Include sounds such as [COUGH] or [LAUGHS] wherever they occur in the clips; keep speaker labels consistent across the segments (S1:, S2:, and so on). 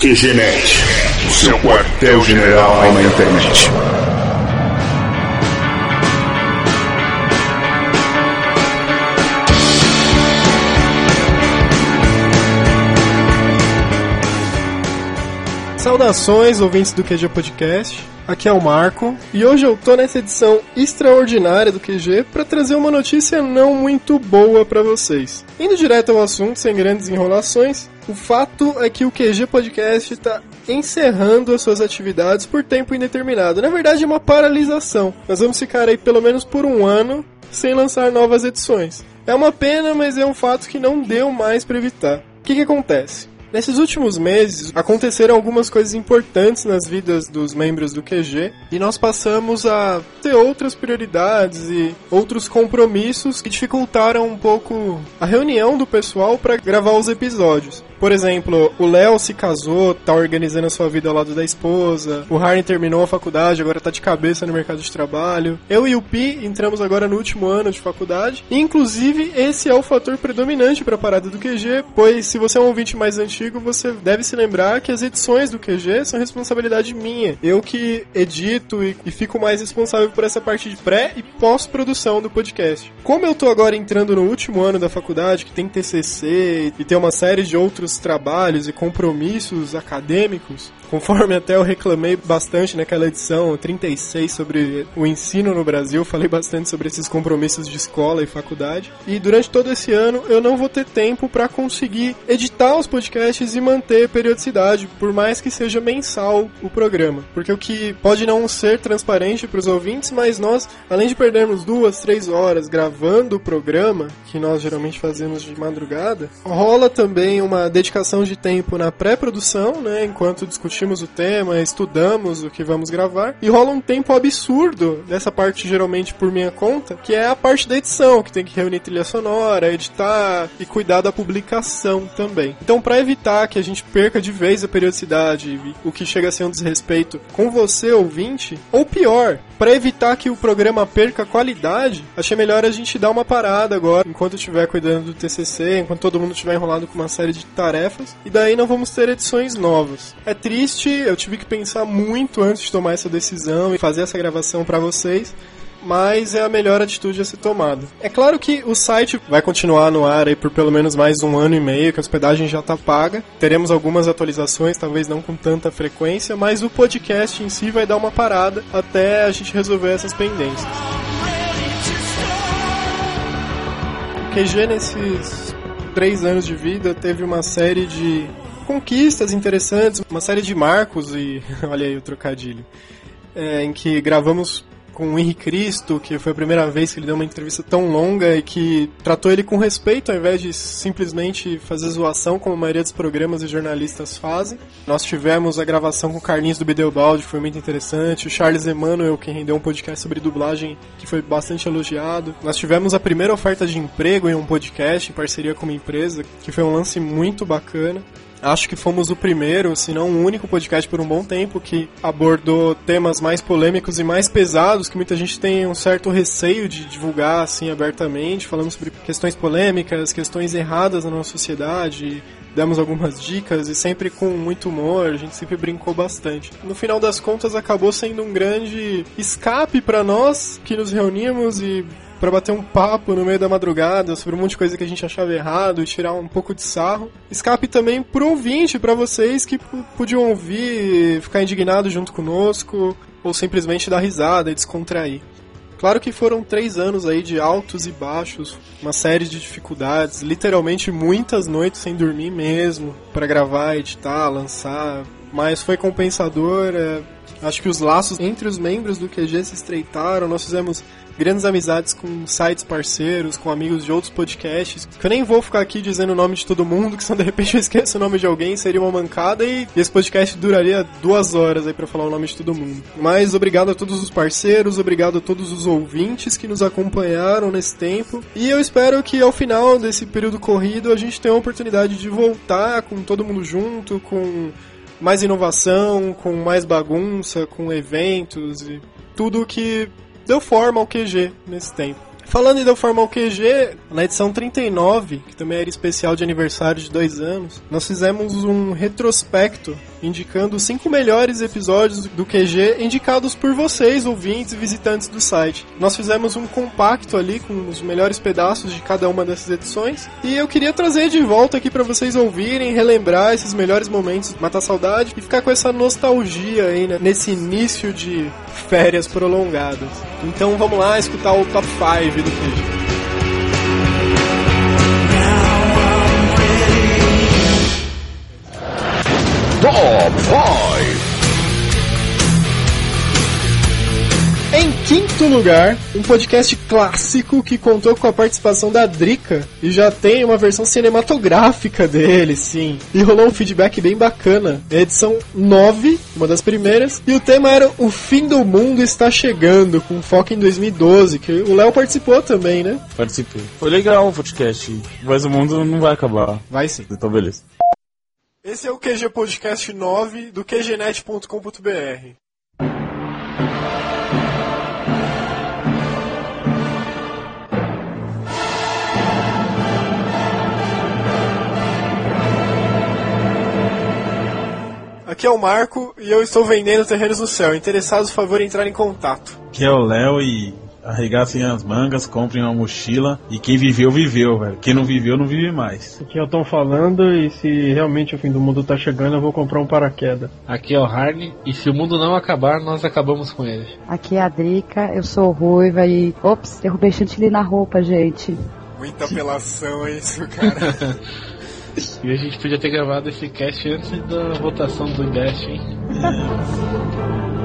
S1: QGNet, o seu quartel-general na internet.
S2: Saudações, ouvintes do QG Podcast. Aqui é o Marco e hoje eu tô nessa edição extraordinária do QG para trazer uma notícia não muito boa para vocês. Indo direto ao assunto, sem grandes enrolações, o fato é que o QG Podcast está encerrando as suas atividades por tempo indeterminado. Na verdade, é uma paralisação. Nós vamos ficar aí pelo menos por um ano sem lançar novas edições. É uma pena, mas é um fato que não deu mais para evitar. O que, que acontece? Nesses últimos meses, aconteceram algumas coisas importantes nas vidas dos membros do QG e nós passamos a ter outras prioridades e outros compromissos que dificultaram um pouco a reunião do pessoal para gravar os episódios. Por exemplo, o Léo se casou, tá organizando a sua vida ao lado da esposa. O Harney terminou a faculdade, agora tá de cabeça no mercado de trabalho. Eu e o Pi entramos agora no último ano de faculdade. E, inclusive, esse é o fator predominante para a parada do QG, pois se você é um ouvinte mais antigo, você deve se lembrar que as edições do QG são responsabilidade minha. Eu que edito e, e fico mais responsável por essa parte de pré e pós-produção do podcast. Como eu tô agora entrando no último ano da faculdade, que tem TCC e tem uma série de outros outros trabalhos e compromissos acadêmicos, conforme até eu reclamei bastante naquela edição 36 sobre o ensino no Brasil, falei bastante sobre esses compromissos de escola e faculdade. E durante todo esse ano eu não vou ter tempo para conseguir editar os podcasts e manter periodicidade, por mais que seja mensal o programa. Porque o que pode não ser transparente para os ouvintes, mas nós, além de perdermos duas, três horas gravando o programa, que nós geralmente fazemos de madrugada, rola também uma dedicação de tempo na pré-produção, né, enquanto discutimos o tema, estudamos o que vamos gravar, e rola um tempo absurdo dessa parte geralmente por minha conta, que é a parte da edição, que tem que reunir trilha sonora, editar e cuidar da publicação também. Então, para evitar que a gente perca de vez a periodicidade, o que chega a ser um desrespeito com você, ouvinte, ou pior, para evitar que o programa perca qualidade, achei melhor a gente dar uma parada agora, enquanto estiver cuidando do TCC, enquanto todo mundo estiver enrolado com uma série de tarefas, e daí não vamos ter edições novas. É triste, eu tive que pensar muito antes de tomar essa decisão e fazer essa gravação para vocês, mas é a melhor atitude a ser tomada. É claro que o site vai continuar no ar aí por pelo menos mais um ano e meio, que a hospedagem já está paga. Teremos algumas atualizações, talvez não com tanta frequência, mas o podcast em si vai dar uma parada até a gente resolver essas pendências. QG nesses três anos de vida teve uma série de conquistas interessantes, uma série de marcos e [LAUGHS] olha aí o trocadilho, é, em que gravamos com o Henrique Cristo, que foi a primeira vez que ele deu uma entrevista tão longa e que tratou ele com respeito ao invés de simplesmente fazer zoação como a maioria dos programas e jornalistas fazem. Nós tivemos a gravação com o Carlinhos do Bideobaldi, que foi muito interessante, o Charles Emanuel, que rendeu um podcast sobre dublagem que foi bastante elogiado. Nós tivemos a primeira oferta de emprego em um podcast em parceria com uma empresa, que foi um lance muito bacana. Acho que fomos o primeiro, se não o único podcast por um bom tempo que abordou temas mais polêmicos e mais pesados que muita gente tem um certo receio de divulgar assim abertamente. Falamos sobre questões polêmicas, questões erradas na nossa sociedade, demos algumas dicas e sempre com muito humor, a gente sempre brincou bastante. No final das contas acabou sendo um grande escape para nós que nos reuníamos e para bater um papo no meio da madrugada sobre um monte de coisa que a gente achava errado tirar um pouco de sarro. Escape também pro ouvinte, para vocês que podiam ouvir, ficar indignado junto conosco ou simplesmente dar risada e descontrair. Claro que foram três anos aí de altos e baixos, uma série de dificuldades, literalmente muitas noites sem dormir mesmo, para gravar, editar, lançar, mas foi compensador. É, acho que os laços entre os membros do QG se estreitaram, nós fizemos grandes amizades com sites parceiros, com amigos de outros podcasts. Que eu nem vou ficar aqui dizendo o nome de todo mundo, que se de repente eu esqueço o nome de alguém, seria uma mancada e esse podcast duraria duas horas aí para falar o nome de todo mundo. Mas obrigado a todos os parceiros, obrigado a todos os ouvintes que nos acompanharam nesse tempo. E eu espero que ao final desse período corrido a gente tenha a oportunidade de voltar com todo mundo junto, com mais inovação, com mais bagunça, com eventos e tudo que deu forma ao QG nesse tempo. Falando em deu forma ao QG, na edição 39, que também era especial de aniversário de dois anos, nós fizemos um retrospecto indicando os cinco melhores episódios do QG indicados por vocês, ouvintes e visitantes do site. Nós fizemos um compacto ali com os melhores pedaços de cada uma dessas edições e eu queria trazer de volta aqui para vocês ouvirem, relembrar esses melhores momentos, matar saudade e ficar com essa nostalgia aí né, nesse início de férias prolongadas. Então vamos lá escutar o top 5 do QG.
S1: Top 5.
S2: Em quinto lugar, um podcast clássico que contou com a participação da Drica e já tem uma versão cinematográfica dele, sim. E rolou um feedback bem bacana. É edição 9, uma das primeiras, e o tema era O Fim do Mundo Está Chegando, com foco em 2012, que o Léo participou também, né?
S3: Participei. Foi legal o podcast, mas o mundo não vai acabar.
S2: Vai sim.
S3: Então, beleza.
S2: Esse é o QG Podcast 9 do QGNet.com.br. Aqui é o Marco e eu estou vendendo terrenos no céu. Interessados, por favor, entrar em contato.
S3: Aqui é o Léo e arregassem as mangas, comprem uma mochila e quem viveu, viveu, velho. Quem não viveu, não vive mais.
S2: Aqui é o Tom falando e se realmente o fim do mundo tá chegando, eu vou comprar um paraquedas.
S4: Aqui é o Harney e se o mundo não acabar, nós acabamos com ele.
S5: Aqui é a Drica, eu sou ruiva e. Ops, derrubei chantilly na roupa, gente.
S2: Muita apelação é isso, cara. [LAUGHS]
S4: E a gente podia ter gravado esse cast antes da votação do Invest, hein? [LAUGHS]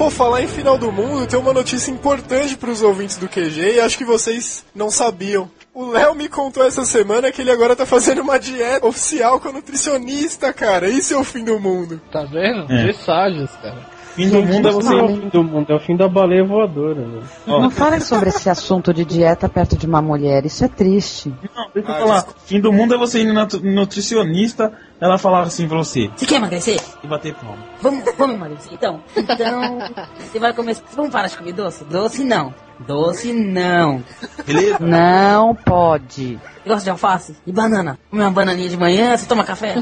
S2: Pô, falar em final do mundo, tem uma notícia importante para os ouvintes do QG e acho que vocês não sabiam. O Léo me contou essa semana que ele agora tá fazendo uma dieta oficial com a nutricionista, cara. Isso é o fim do mundo.
S4: Tá vendo?
S3: É.
S4: Presságios, cara.
S3: Fim do mundo é você.
S2: Não fim do mundo, é o fim da baleia voadora.
S3: Ó.
S5: Não falem sobre esse assunto de dieta perto de uma mulher, isso é triste.
S3: Não, deixa eu
S2: Ah,
S3: falar. Fim do mundo é você ir na nutricionista, ela falava assim pra você
S6: Você quer emagrecer?
S3: e bater palma.
S6: Vamos, vamos emagrecer. Então, então, você vai comer. Vamos parar de comer doce? Doce não. Doce não.
S3: Beleza?
S5: Não pode.
S6: Você gosta de alface? E banana? Come uma bananinha de manhã, você toma café?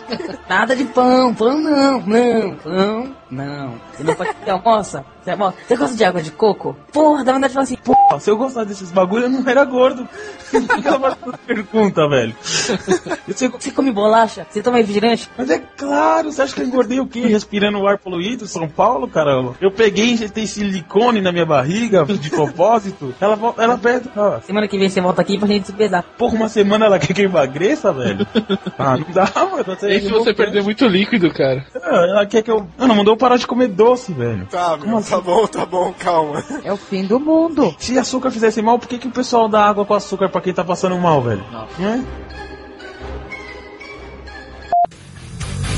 S6: Nada de pão, pão não, não, pão não. Você não pode você almoça? Você, almoça? você gosta de água de coco? Porra, dá vontade de falar assim,
S3: Ó, Se eu gostasse desses bagulho, eu não era gordo. [LAUGHS] Pergunta, velho? [LAUGHS] Você-
S6: você come bolacha? Você toma refrigerante?
S3: Mas é claro, você acha que eu engordei o quê? Respirando o ar poluído, São Paulo, caramba? Eu peguei e injetei silicone na minha barriga, de propósito. Ela, vo- ela pede, ó,
S6: Semana que vem você volta aqui pra gente se pesar.
S3: porra, uma semana ela quer que eu emagreça, velho? Ah, não dá, mano. Você,
S4: E se você perder muito líquido, cara?
S3: Ah, Ela quer que eu... Ela mandou eu parar de comer doce, velho.
S2: Tá, meu, tá bom, tá bom, calma.
S5: É o fim do mundo.
S3: Se açúcar fizesse mal, por que, que o pessoal dá água com açúcar pra quem tá passando mal, velho? Não é?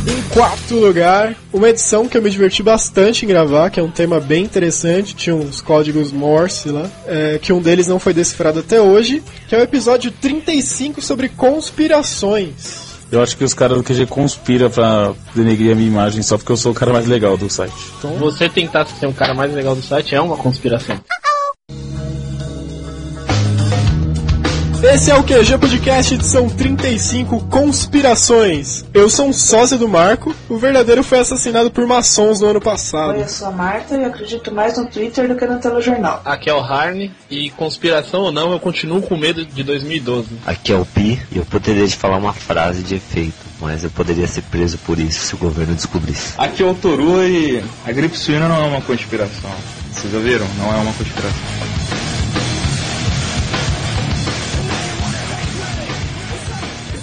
S2: Em quarto lugar, uma edição que eu me diverti bastante em gravar, que é um tema bem interessante, tinha uns códigos Morse lá, é, que um deles não foi decifrado até hoje, que é o episódio 35 sobre conspirações.
S3: Eu acho que os caras do QG conspira pra denegrir a minha imagem só porque eu sou o cara mais legal do site.
S4: Você tentar ser um cara mais legal do site é uma conspiração.
S2: Esse é o QG Podcast edição 35 Conspirações. Eu sou um sócio do Marco, o verdadeiro foi assassinado por maçons no ano passado.
S7: Oi, eu sou a Marta e acredito mais no Twitter do que no telejornal.
S4: Aqui é o Harney e conspiração ou não, eu continuo com medo de 2012.
S8: Aqui é o Pi e eu poderia te falar uma frase de efeito, mas eu poderia ser preso por isso se o governo descobrisse.
S9: Aqui é o Toru e a gripe suína não é uma conspiração. Vocês ouviram? Não é uma conspiração.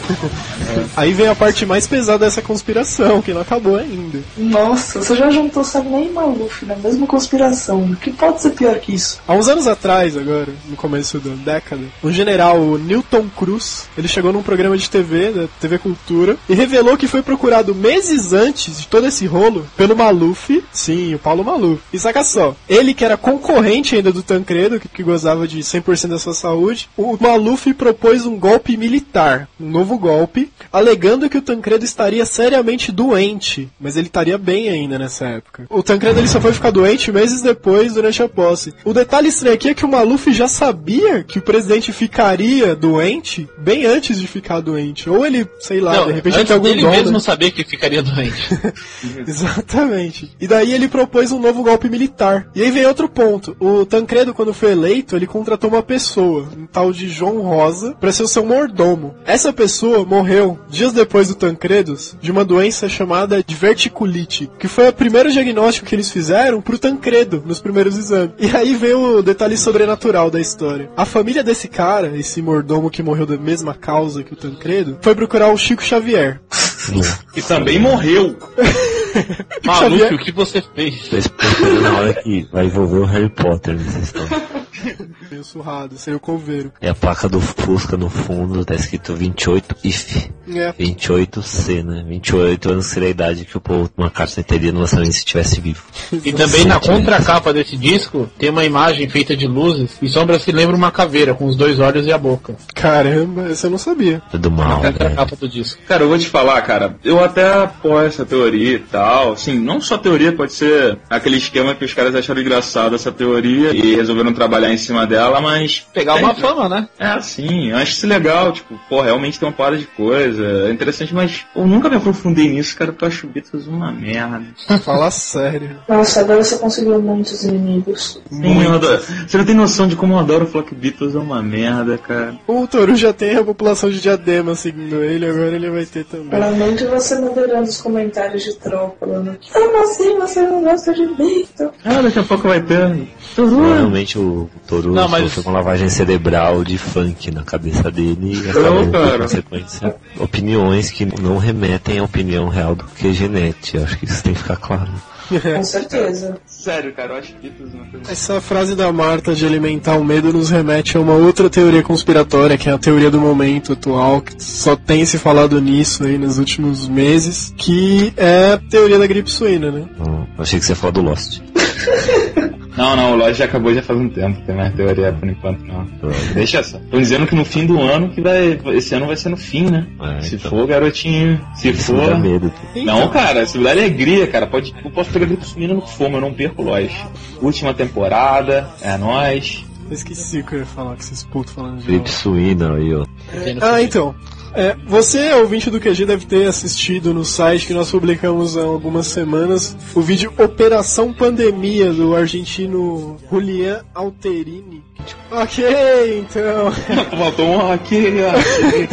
S9: [LAUGHS]
S2: Aí vem a parte mais pesada dessa conspiração, que não acabou ainda.
S7: Nossa, você já juntou Sagnei e Maluf na mesma conspiração. O que pode ser pior que isso?
S2: Há uns anos atrás, agora, no começo da década, o general Newton Cruz, ele chegou num programa de TV, da TV Cultura, e revelou que foi procurado meses antes de todo esse rolo pelo Maluf, sim, o Paulo Maluf. E saca só, ele que era concorrente ainda do Tancredo, que, que gozava de 100% da sua saúde, o Maluf propôs um golpe militar, um novo novo golpe, alegando que o Tancredo estaria seriamente doente, mas ele estaria bem ainda nessa época. O Tancredo ele só foi ficar doente meses depois, durante a posse. O detalhe estranho aqui é que o Maluf já sabia que o presidente ficaria doente bem antes de ficar doente. Ou ele, sei lá,
S4: Não,
S2: de repente
S4: antes
S2: tem algum
S4: dele
S2: dom,
S4: mesmo
S2: né?
S4: saber que ficaria doente. [LAUGHS]
S2: Exatamente. E daí ele propôs um novo golpe militar. E aí vem outro ponto. O Tancredo, quando foi eleito, ele contratou uma pessoa, um tal de João Rosa, para ser o seu mordomo. Essa pessoa morreu dias depois do Tancredo de uma doença chamada de verticulite, que foi o primeiro diagnóstico que eles fizeram pro Tancredo nos primeiros exames. E aí vem o detalhe sobrenatural da história. A família desse cara, esse mordomo que morreu da mesma causa que o Tancredo, foi procurar o Chico Xavier.
S9: Que também morreu. [LAUGHS]
S4: Maluco,
S2: Xavier-
S4: o que você fez?
S8: Tô esperando na hora que vai envolver o Harry Potter nessa história. [LAUGHS]
S2: Meio surrado, seria o coveiro.
S8: E a placa do Fusca no fundo tá escrito 28 IF.
S2: É.
S8: 28C, né? 28 anos seria a idade que o Paul McCartney teria no lançamento se estivesse vivo.
S4: E também na contracapa desse disco tem uma imagem feita de luzes e sombra se lembra uma caveira com os dois olhos e a boca.
S2: Caramba, essa eu não sabia.
S8: É do
S4: Na
S8: mal, né?
S4: contracapa do disco.
S9: Cara, eu vou te falar, cara, eu até apoio essa teoria e tal. Assim, não só teoria, pode ser aquele esquema que os caras acharam engraçado essa teoria e resolveram trabalhar em cima dela, mas.
S4: Pegar uma fama, né?
S9: É assim, eu acho isso legal, tipo, pô, realmente tem uma parada de coisa, é interessante, mas eu nunca me aprofundei nisso, cara, porque eu acho Beatles uma merda. [LAUGHS]
S2: Fala sério.
S7: Nossa, agora você conseguiu muitos inimigos.
S9: Adoro- Você não tem noção de como eu adoro falar que Beatles é uma merda, cara.
S2: O Toru já tem a população de diadema seguindo ele, agora ele vai ter também.
S7: Lamento você moderando os comentários de troll falando Como assim você não gosta de Victor?
S9: Ah, daqui a pouco vai ter.
S8: Provavelmente o Toru
S4: Não, mas-
S8: sofreu uma lavagem cerebral de funk na cabeça dele e
S9: Não,
S8: acabou por
S9: cara.
S8: consequência opiniões que não remetem à opinião real do que Genete. Acho que isso tem que ficar claro.
S7: Com certeza.
S9: Sério, cara, eu acho coisa.
S2: Essa frase da Marta de alimentar o medo nos remete a uma outra teoria conspiratória, que é a teoria do momento atual, que só tem se falado nisso aí nos últimos meses, que é a teoria da gripe suína, né?
S8: Hum, achei que você ia falar do Lost. [LAUGHS]
S9: Não, não, o Lodge já acabou já faz um tempo, tem mais teoria por enquanto não. Deixa só. Tô dizendo que no fim do ano, que vai. Esse ano vai ser no fim, né?
S8: É,
S9: Se
S8: então.
S9: for, garotinho. Se
S8: Isso me
S9: for.
S8: dá medo.
S9: Não, cara, se me dá alegria, cara. Pode, eu posso pegar gripe suína no fomo, eu não perco o Lodge. Última temporada, é nóis.
S2: Eu esqueci o que eu ia falar, que vocês putos falando de
S8: Gripe
S2: novo.
S8: suína aí, ó.
S2: Ah, então. É, você, ouvinte do QG, deve ter assistido no site que nós publicamos há algumas semanas o vídeo Operação Pandemia do argentino Julian Alterini. Ok, então. [LAUGHS]
S9: Faltou um aqui, aqui.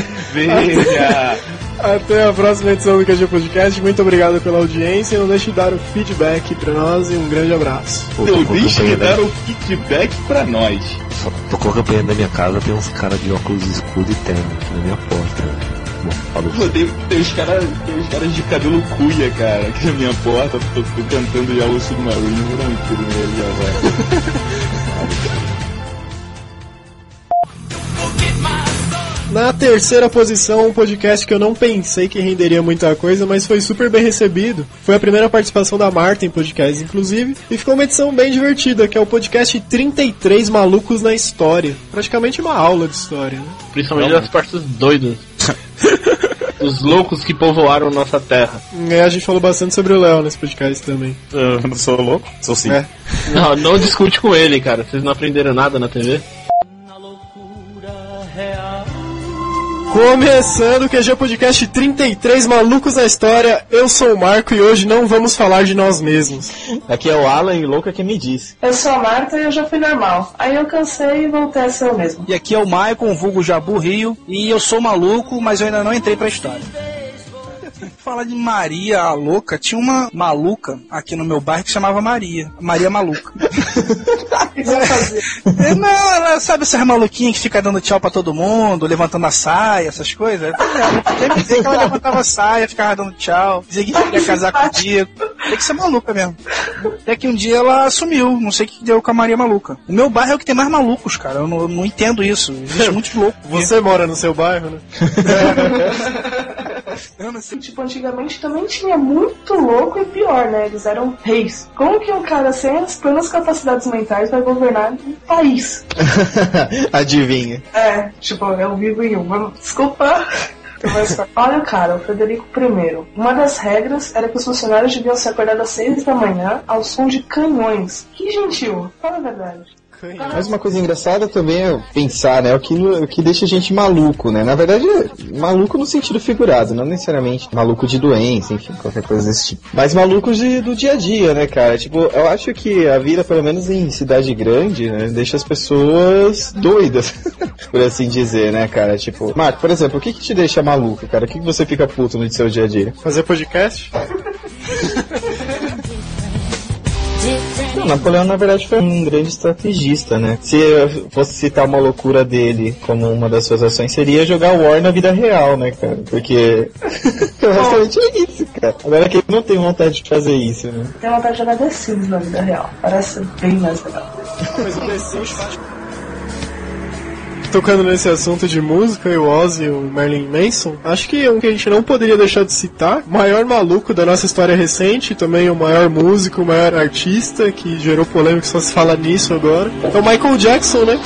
S9: [LAUGHS]
S2: Até a próxima edição do QG Podcast. Muito obrigado pela audiência. Não deixe de dar o feedback pra nós e um grande abraço.
S8: Pô, a
S9: deixo de dar o feedback pra nós.
S8: Só tocou a campanha da minha casa, tem uns caras de óculos escuros e terno aqui na minha porta.
S9: Pô, tem, tem os caras caras de cabelo cuia, cara, aqui na minha porta, tô, tô cantando Yellow Submarine, tiro nele já vai.
S2: Na terceira posição, um podcast que eu não pensei que renderia muita coisa, mas foi super bem recebido. Foi a primeira participação da Marta em podcast, inclusive, e ficou uma edição bem divertida, que é o podcast 33 Malucos na História. Praticamente uma aula de história, né?
S4: Principalmente das partes doidas. [LAUGHS] Os loucos que povoaram nossa terra.
S2: E a gente falou bastante sobre o Léo nesse podcast também.
S9: Eu não sou louco? Sou sim.
S2: É.
S4: Não, não discute com ele, cara. Vocês não aprenderam nada na TV?
S2: Começando o QG Podcast 33 Malucos na História, eu sou o Marco e hoje não vamos falar de nós mesmos.
S3: Aqui é o Alan e louca que me disse.
S7: Eu sou a Marta e eu já fui normal. Aí eu cansei e voltei a ser eu mesmo.
S10: E aqui é o Maicon, vulgo Jabu Rio, e eu sou maluco, mas eu ainda não entrei pra história. Falar de Maria a louca, tinha uma maluca aqui no meu bairro que chamava Maria. Maria Maluca. [LAUGHS] É, não, ela sabe essas maluquinhas que fica dando tchau pra todo mundo, levantando a saia, essas coisas? É, eu queria dizer que ela levantava a saia, ficava dando tchau, dizia que queria casar comigo. Tem que ser maluca mesmo. Até que um dia ela sumiu, não sei o que deu com a Maria Maluca. O meu bairro é o que tem mais malucos, cara. Eu não, não entendo isso. Existe muitos loucos.
S2: Você mora no seu bairro, né? [LAUGHS]
S10: Sei.
S7: Tipo, antigamente também tinha muito louco e pior, né? Eles eram reis. Como que um cara sem as plenas capacidades mentais vai governar um país? [LAUGHS]
S3: Adivinha.
S7: É, tipo, eu vivo em um. Desculpa. [LAUGHS] Olha o cara, o Frederico I. Uma das regras era que os funcionários deviam se acordar às seis da manhã ao som de canhões. Que gentil, fala a verdade.
S11: Mas uma coisa engraçada também é pensar, né? O que, o que deixa a gente maluco, né? Na verdade, maluco no sentido figurado, não necessariamente maluco de doença, enfim, qualquer coisa desse tipo. Mas malucos de, do dia a dia, né, cara? Tipo, eu acho que a vida, pelo menos em cidade grande, né, deixa as pessoas doidas, [LAUGHS] por assim dizer, né, cara? Tipo, Marco, por exemplo, o que que te deixa maluco, cara? O que que você fica puto no seu dia a dia?
S2: Fazer podcast? [LAUGHS]
S11: Não, Napoleão na verdade foi um grande estrategista, né? Se eu fosse citar uma loucura dele como uma das suas ações, seria jogar War na vida real, né, cara? Porque [LAUGHS] basicamente é isso, cara. Agora que ele não tem vontade de fazer isso, né?
S7: Tem vontade de jogar The Sims na vida real. Parece bem mais legal.
S2: Mas o The Sims tocando nesse assunto de música, o Ozzy e o Marilyn Manson, acho que um que a gente não poderia deixar de citar, o maior maluco da nossa história recente, também o maior músico, o maior artista, que gerou polêmica, só se fala nisso agora, é o Michael Jackson, né?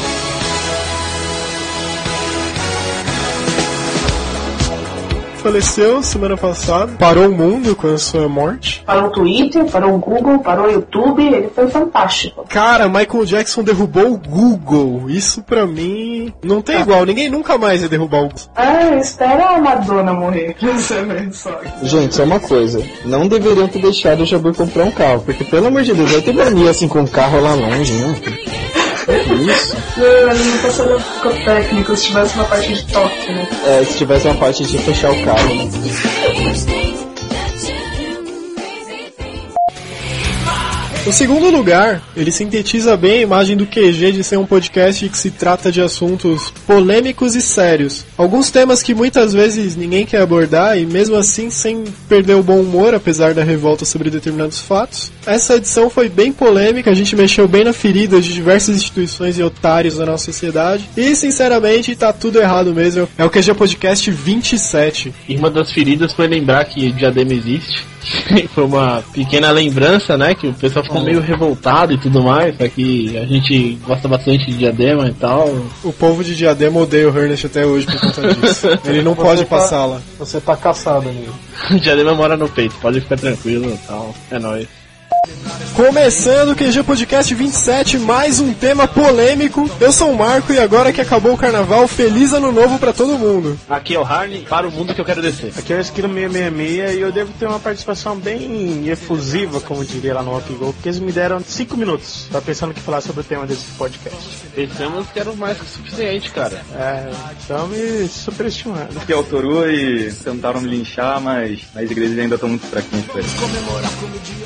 S2: Faleceu semana passada, parou o mundo com a sua morte.
S7: Parou o Twitter, parou o Google, parou o YouTube, ele foi fantástico.
S2: Cara, Michael Jackson derrubou o Google. Isso pra mim não tem igual. Ninguém nunca mais ia derrubar o Google.
S7: Ah, espera a Madonna morrer pra você ver só.
S11: Gente, só uma coisa. Não deveriam ter deixado o Jabur comprar um carro, porque pelo amor de Deus, vai ter mania assim com um carro lá longe, né? Isso.
S7: Não, não tá sendo psicotécnico se tivesse uma parte de toque, né?
S11: É, se tivesse uma parte de fechar o carro, né?
S2: O segundo lugar, ele sintetiza bem a imagem do QG de ser um podcast que se trata de assuntos polêmicos e sérios. Alguns temas que muitas vezes ninguém quer abordar e mesmo assim sem perder o bom humor, apesar da revolta sobre determinados fatos. Essa edição foi bem polêmica, a gente mexeu bem na ferida de diversas instituições e otários da nossa sociedade. E sinceramente, tá tudo errado mesmo. É o QG Podcast 27.
S4: E uma das feridas foi lembrar que Diadema existe. [LAUGHS] foi uma pequena lembrança, né? Que o pessoal ficou meio revoltado e tudo mais, só que a gente gosta bastante de Diadema e tal.
S2: O povo de Diadema odeia o Ernest até hoje por conta [LAUGHS] disso. Ele não pode
S12: tá-
S2: passar lá.
S12: Você tá caçado amigo. [LAUGHS]
S4: Diadema mora no peito, pode ficar tranquilo e tal. É nóis.
S2: Começando o QG Podcast 27, mais um tema polêmico. Eu sou o Marco e agora que acabou o carnaval, feliz ano novo pra todo mundo.
S4: Aqui é o Harney, para o mundo que eu quero descer.
S12: Aqui é o Esquilo 666 e eu devo ter uma participação bem efusiva, como diria lá no Rock Go, porque eles me deram 5 minutos. Tava pensando que falar sobre o tema desse podcast.
S4: Pensamos que era mais que suficiente, cara.
S12: É, estão me superestimando.
S9: Aqui é o Toru e tentaram me linchar, mas as igrejas ainda estão muito fraquinhas pra isso.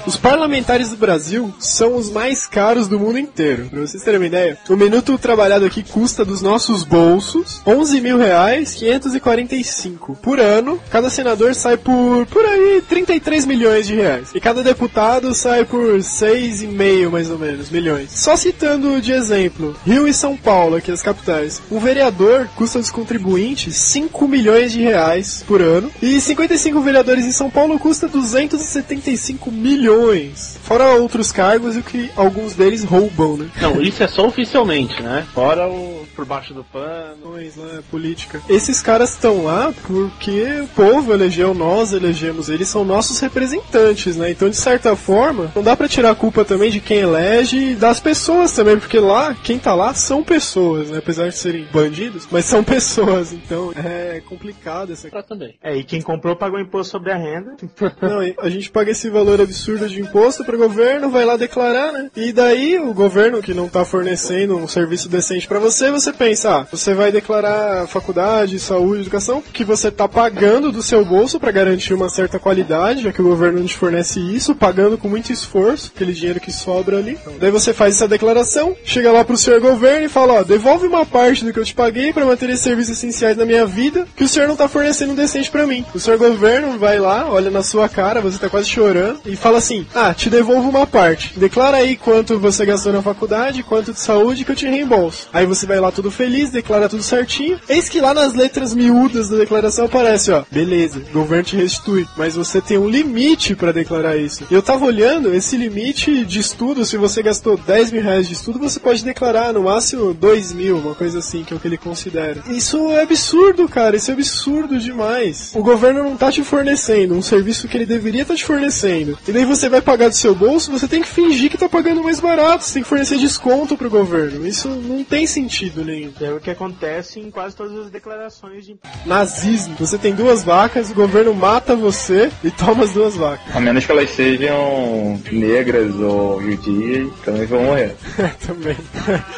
S2: Os parlamentares do Brasil são os mais caros do mundo inteiro. Pra vocês terem uma ideia, o minuto trabalhado aqui custa dos nossos bolsos 11 mil reais 545 por ano. Cada senador sai por por aí 33 milhões de reais e cada deputado sai por 6,5 mais ou menos milhões. Só citando de exemplo, Rio e São Paulo, aqui as capitais. Um vereador custa aos contribuintes 5 milhões de reais por ano e 55 vereadores em São Paulo custa 275 milhões. Fora outros cargos e que alguns deles roubam, né?
S4: Não, isso é só oficialmente, né? Fora o por baixo do pano.
S2: Pois, né? Política. Esses caras estão lá porque o povo elegeu nós, elegemos eles, são nossos representantes, né? Então, de certa forma, não dá pra tirar a culpa também de quem elege e das pessoas também, porque lá, quem tá lá são pessoas, né? Apesar de serem bandidos, mas são [LAUGHS] pessoas, então é complicado essa
S4: também.
S12: É, e quem comprou pagou imposto sobre a renda.
S2: Não, e a gente paga esse valor absurdo de imposto pro governo, vai lá declarar, né? E daí o governo que não tá fornecendo um serviço decente pra você, você pensa, ah, você vai declarar faculdade, saúde, educação, que você tá pagando do seu bolso pra garantir uma certa qualidade, já que o governo não te fornece isso, pagando com muito esforço, aquele dinheiro que sobra ali. Daí você faz essa declaração, chega lá pro senhor governo e fala, ó, devolve uma parte do que eu te paguei pra manter esses serviços essenciais na minha vida, que o senhor não tá fornecendo um decente pra mim. O senhor governo vai lá, olha na sua cara, você tá quase chorando, e fala assim, ah, te devolvo uma parte. Declara aí quanto você gastou na faculdade, quanto de saúde que eu te reembolso. Aí você vai lá tudo feliz, declara tudo certinho. Eis que lá nas letras miúdas da declaração aparece, ó, beleza, governo te restitui, mas você tem um limite para declarar isso. Eu tava olhando, esse limite de estudo, se você gastou 10 mil reais de estudo, você pode declarar no máximo 2 mil, uma coisa assim, que é o que ele considera. Isso é absurdo, cara, isso é absurdo demais. O governo não tá te fornecendo um serviço que ele deveria estar tá te fornecendo. E daí você vai pagar do seu bolso, você tem que fingir que tá pagando mais barato, você tem que fornecer desconto pro governo. Isso não tem sentido nenhum.
S12: É o que acontece em quase todas as declarações de
S2: nazismo. Você tem duas vacas, o governo mata você e toma as duas vacas.
S9: A menos que elas sejam negras ou judias, também vão morrer. [LAUGHS]
S2: também.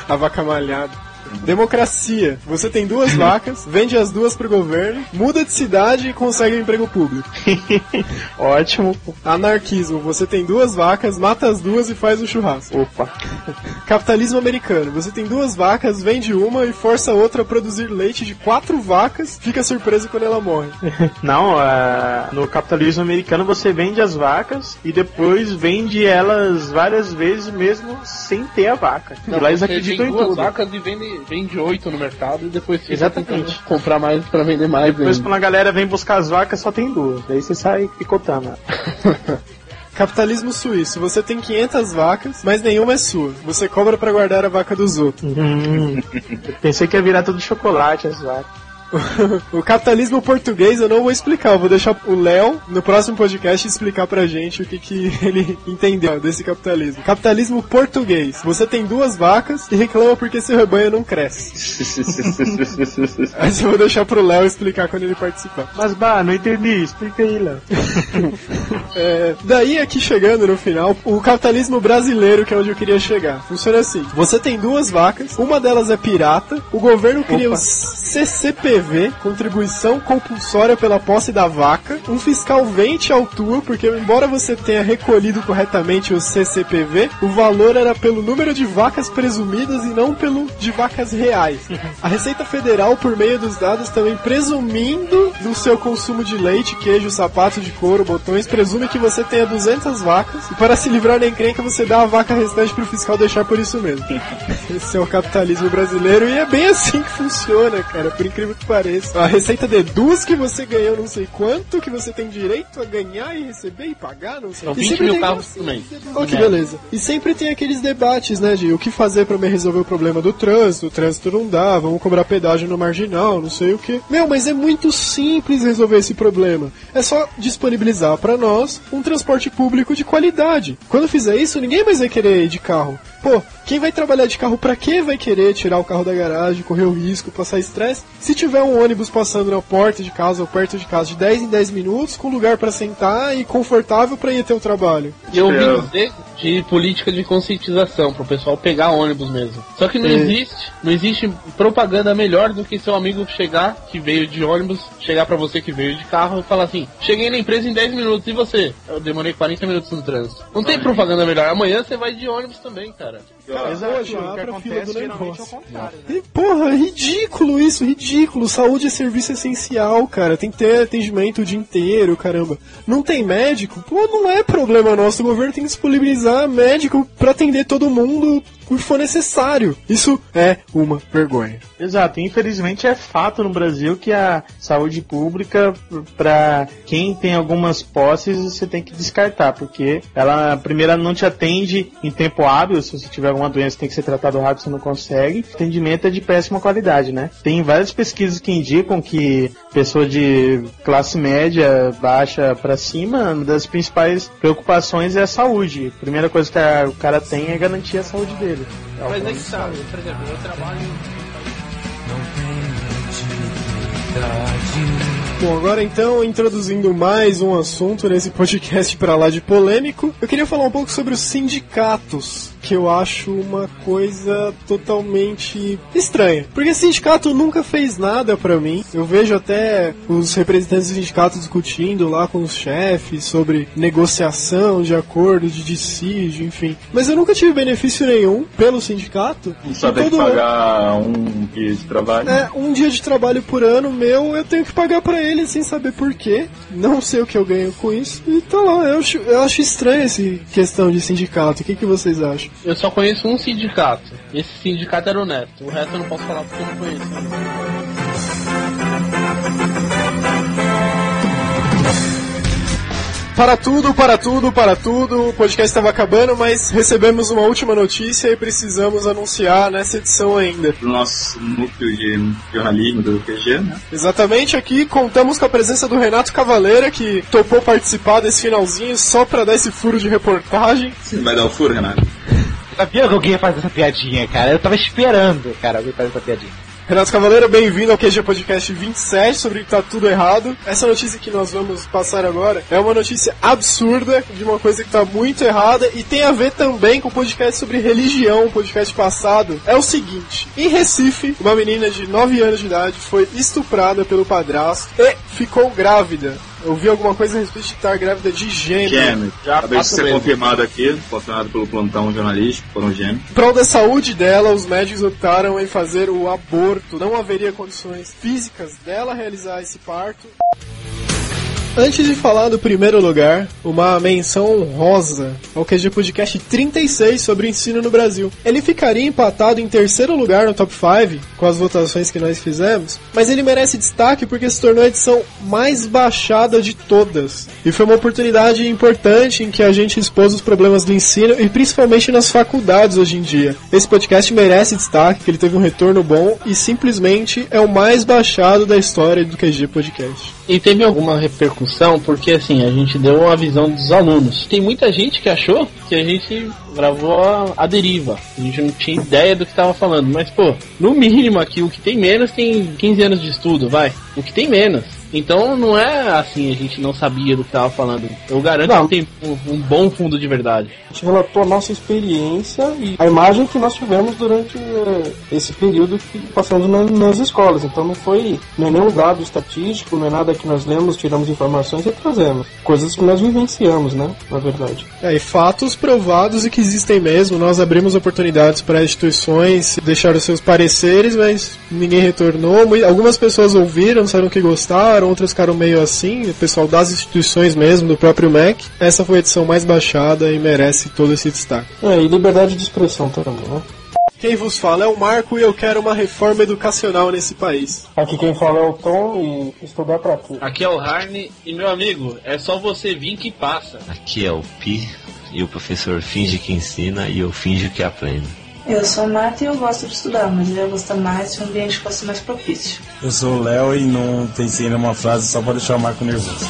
S2: A vaca malhada. Democracia. Você tem duas [LAUGHS] vacas, vende as duas pro governo, muda de cidade e consegue um emprego público. [LAUGHS]
S12: Ótimo.
S2: Anarquismo. Você tem duas vacas, mata as duas e faz um churrasco.
S12: Opa.
S2: Capitalismo americano. Você tem duas vacas, vende uma e força a outra a produzir leite de quatro vacas, fica surpreso quando ela morre. [LAUGHS]
S12: Não, uh, no capitalismo americano você vende as vacas e depois vende elas várias vezes mesmo sem ter a vaca.
S4: Não,
S12: e lá eles acreditam em
S4: duas
S12: tudo.
S4: vacas e vende, vende oito no mercado e depois fica
S12: Exatamente.
S4: comprar mais pra vender mais.
S12: Depois
S4: Vende.
S12: quando a galera vem buscar as vacas só tem duas. Daí você sai picotando. [LAUGHS]
S2: Capitalismo suíço. Você tem 500 vacas, mas nenhuma é sua. Você cobra pra guardar a vaca dos outros.
S12: Hum, pensei que ia virar tudo chocolate as vacas. [LAUGHS]
S2: o capitalismo português eu não vou explicar, eu vou deixar o Léo no próximo podcast explicar pra gente o que, que [LAUGHS] ele entendeu desse capitalismo. Capitalismo português. Você tem duas vacas e reclama porque seu rebanho não cresce. [LAUGHS] Mas eu vou deixar pro Léo explicar quando ele participar.
S12: Mas bah, não entendi, explica aí, Léo.
S2: É, daí aqui chegando no final, o capitalismo brasileiro, que é onde eu queria chegar. Funciona assim: você tem duas vacas, uma delas é pirata, o governo cria o CCPV, contribuição compulsória pela posse da vaca, um fiscal vem e te autua, porque embora você tenha recolhido corretamente o CCPV, o valor era pelo número de vacas presumidas e não pelo de vacas reais. A Receita Federal, por meio dos dados, também presumindo do seu consumo de leite, queijo, sapato de couro, botões, presume que você tenha 200 vacas e para se livrar da encrenca você dá a vaca restante pro fiscal deixar por isso mesmo. Esse é o capitalismo brasileiro e é bem assim que funciona, cara, por incrível que pareça. A Receita deduz que você ganhou não sei quanto, que você tem direito a ganhar e receber e pagar, não sei.
S4: São
S2: E
S4: 20
S2: sempre
S4: mil carros por mês.
S2: Oh, que beleza. E sempre tem aqueles debates, né, de o que fazer pra me resolver o problema do trânsito, o trânsito não dá, vamos cobrar pedágio no marginal, não sei o que. Meu, mas é muito simples resolver esse problema. É só disponibilizar pra nós um transporte público de qualidade. Quando fizer isso, ninguém mais vai querer ir de carro. Pô, quem vai trabalhar de carro pra quê vai querer tirar o carro da garagem, correr o risco, passar estresse? Se tiver um ônibus passando na porta de casa ou perto de casa de 10 em 10 minutos, com lugar pra sentar e confortável pra ir até o trabalho.
S4: E eu ouvi dizer de política de conscientização pro pessoal pegar ônibus mesmo. Só que não
S2: É.
S4: existe, não existe propaganda melhor do que seu amigo chegar, que veio de ônibus, chegar pra você que veio de carro e falar assim: cheguei na empresa em 10 minutos, e você? Eu demorei 40 minutos no trânsito. Não tem propaganda melhor. Amanhã você vai de ônibus também, cara. Bora.
S12: Exato,
S2: hoje
S12: o
S2: lá
S12: que acontece
S2: do
S12: geralmente é o
S2: negócio.
S12: contrário. né?
S2: E, porra, é ridículo isso, ridículo. Saúde é serviço essencial, cara. Tem que ter atendimento o dia inteiro, caramba. Não tem médico? Pô, não é problema nosso. O governo tem que disponibilizar médico pra atender todo mundo o que for necessário. Isso é uma vergonha.
S12: Exato, infelizmente é fato no Brasil que a saúde pública, para quem tem algumas posses, você tem que descartar, porque ela, primeiro, não te atende em tempo hábil, se você tiver alguma doença tem que ser tratado rápido, você não consegue. O atendimento é de péssima qualidade, né? Tem várias pesquisas que indicam que pessoa de classe média, baixa para cima, uma das principais preocupações é a saúde. A primeira coisa que a- o cara tem é garantir a saúde dele.
S4: Mas é que sabe, por exemplo, eu trabalho.
S2: Bom, agora então, introduzindo mais um assunto nesse podcast pra lá de polêmico, eu queria falar um pouco sobre os sindicatos. Que eu acho uma coisa totalmente estranha. Porque sindicato nunca fez nada pra mim. Eu vejo até os representantes do sindicato discutindo lá com os chefes sobre negociação de acordo, de dissídio, enfim. Mas eu nunca tive benefício nenhum pelo sindicato.
S9: Só
S2: E
S9: tem que
S2: todo ano-
S9: pagar um dia de trabalho.
S2: é, um dia de trabalho por ano meu, eu tenho que pagar pra ele sem saber porquê. Não sei o que eu ganho com isso. E tá lá, eu acho, eu acho estranho essa questão de sindicato. O que, que vocês acham?
S4: Eu só conheço um sindicato. Esse sindicato era honesto. O resto eu não posso falar porque eu não conheço.
S2: Para tudo, para tudo, para tudo. O podcast estava acabando, mas recebemos uma última notícia e precisamos anunciar nessa edição ainda.
S9: Pro nosso núcleo de jornalismo do QG, né?
S2: Exatamente aqui contamos com a presença do Renato Cavaleira, que topou participar desse finalzinho só para dar esse furo de reportagem.
S9: Vai dar o furo, Renato?
S13: Sabia que alguém ia fazer essa piadinha, cara. Eu tava esperando, cara, alguém fazer essa piadinha.
S2: Renato Cavaleiro, bem-vindo ao QG Podcast 27 sobre o que tá tudo errado. Essa notícia que nós vamos passar agora é uma notícia absurda de uma coisa que tá muito errada e tem a ver também com o podcast sobre religião, o podcast passado. É o seguinte: em Recife, uma menina de 9 anos de idade foi estuprada pelo padrasto e ficou grávida. Eu vi alguma coisa a respeito de estar grávida de gêmeo.
S9: Gêmeo. Acabei de ser confirmado aqui, confirmado pelo plantão jornalístico, foram gêmeos.
S2: Em prol da saúde dela, os médicos optaram em fazer o aborto. Não haveria condições físicas dela realizar esse parto. Antes de falar do primeiro lugar, uma menção honrosa ao QG Podcast 36 sobre ensino no Brasil. Ele ficaria empatado em terceiro lugar no top 5, com as votações que nós fizemos, mas ele merece destaque porque se tornou a edição mais baixada de todas. E foi uma oportunidade importante em que a gente expôs os problemas do ensino e principalmente nas faculdades hoje em dia. Esse podcast merece destaque, que ele teve um retorno bom e simplesmente é o mais baixado da história do QG Podcast.
S4: E teve alguma repercussão, porque assim, a gente deu uma visão dos alunos. Tem muita gente que achou que a gente gravou a, a deriva. A gente não tinha ideia do que tava falando. Mas, pô, no mínimo aqui, o que tem menos tem 15 anos de estudo, vai. O que tem menos. Então não é assim, a gente não sabia do que tava falando. Eu garanto
S14: Não.
S4: que tem um, um bom fundo de verdade.
S14: A gente relatou a nossa experiência e a imagem que nós tivemos durante eh, esse período que passamos na- nas escolas. Então não foi não é nenhum dado estatístico, não é nada que nós lemos, tiramos informações e trazemos. Coisas que nós vivenciamos, né? Na verdade.
S2: É, e fatos provados e que existem mesmo. Nós abrimos oportunidades para instituições deixar os seus pareceres, mas ninguém retornou. Algumas pessoas ouviram, disseram que gostaram, outras ficaram meio assim. O pessoal das instituições mesmo, do próprio MEC. Essa foi a edição mais baixada e merece todo esse destaque.
S14: É, e liberdade de expressão também, né?
S2: Quem vos fala é o Marco e eu quero uma reforma educacional nesse país.
S14: Aqui quem fala é o Tom e estudar pra quê?
S4: Aqui é o Harney e meu amigo, é só você vir que passa.
S8: Aqui é o Pi e o professor finge que ensina e eu finjo que aprendo.
S7: Eu sou Marta e eu gosto de estudar, mas eu ia gostar mais se o ambiente fosse mais propício.
S15: Eu sou o Léo e não pensei numa frase só pra deixar o Marco nervoso.